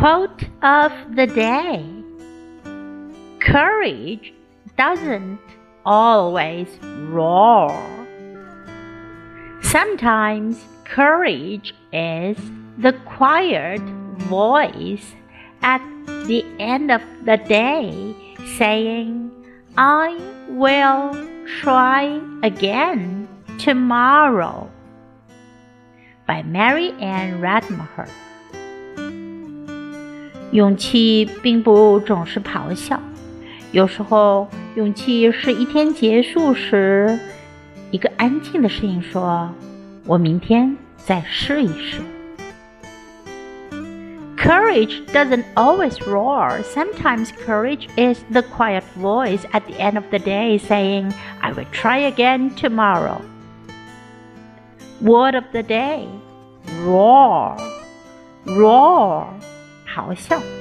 Quote of the day Courage doesn't always roar. Sometimes courage is the quiet voice at the end of the day saying, I will try again tomorrow. By Mary Anne Radmacher. 勇气并不总是咆哮，有时候勇气是一天结束时，一个安静的声音说：“我明天再试一试。” Courage doesn't always roar. Sometimes courage is the quiet voice at the end of the day saying, I will try again tomorrow. Word of the day roar, roar. 咆哮。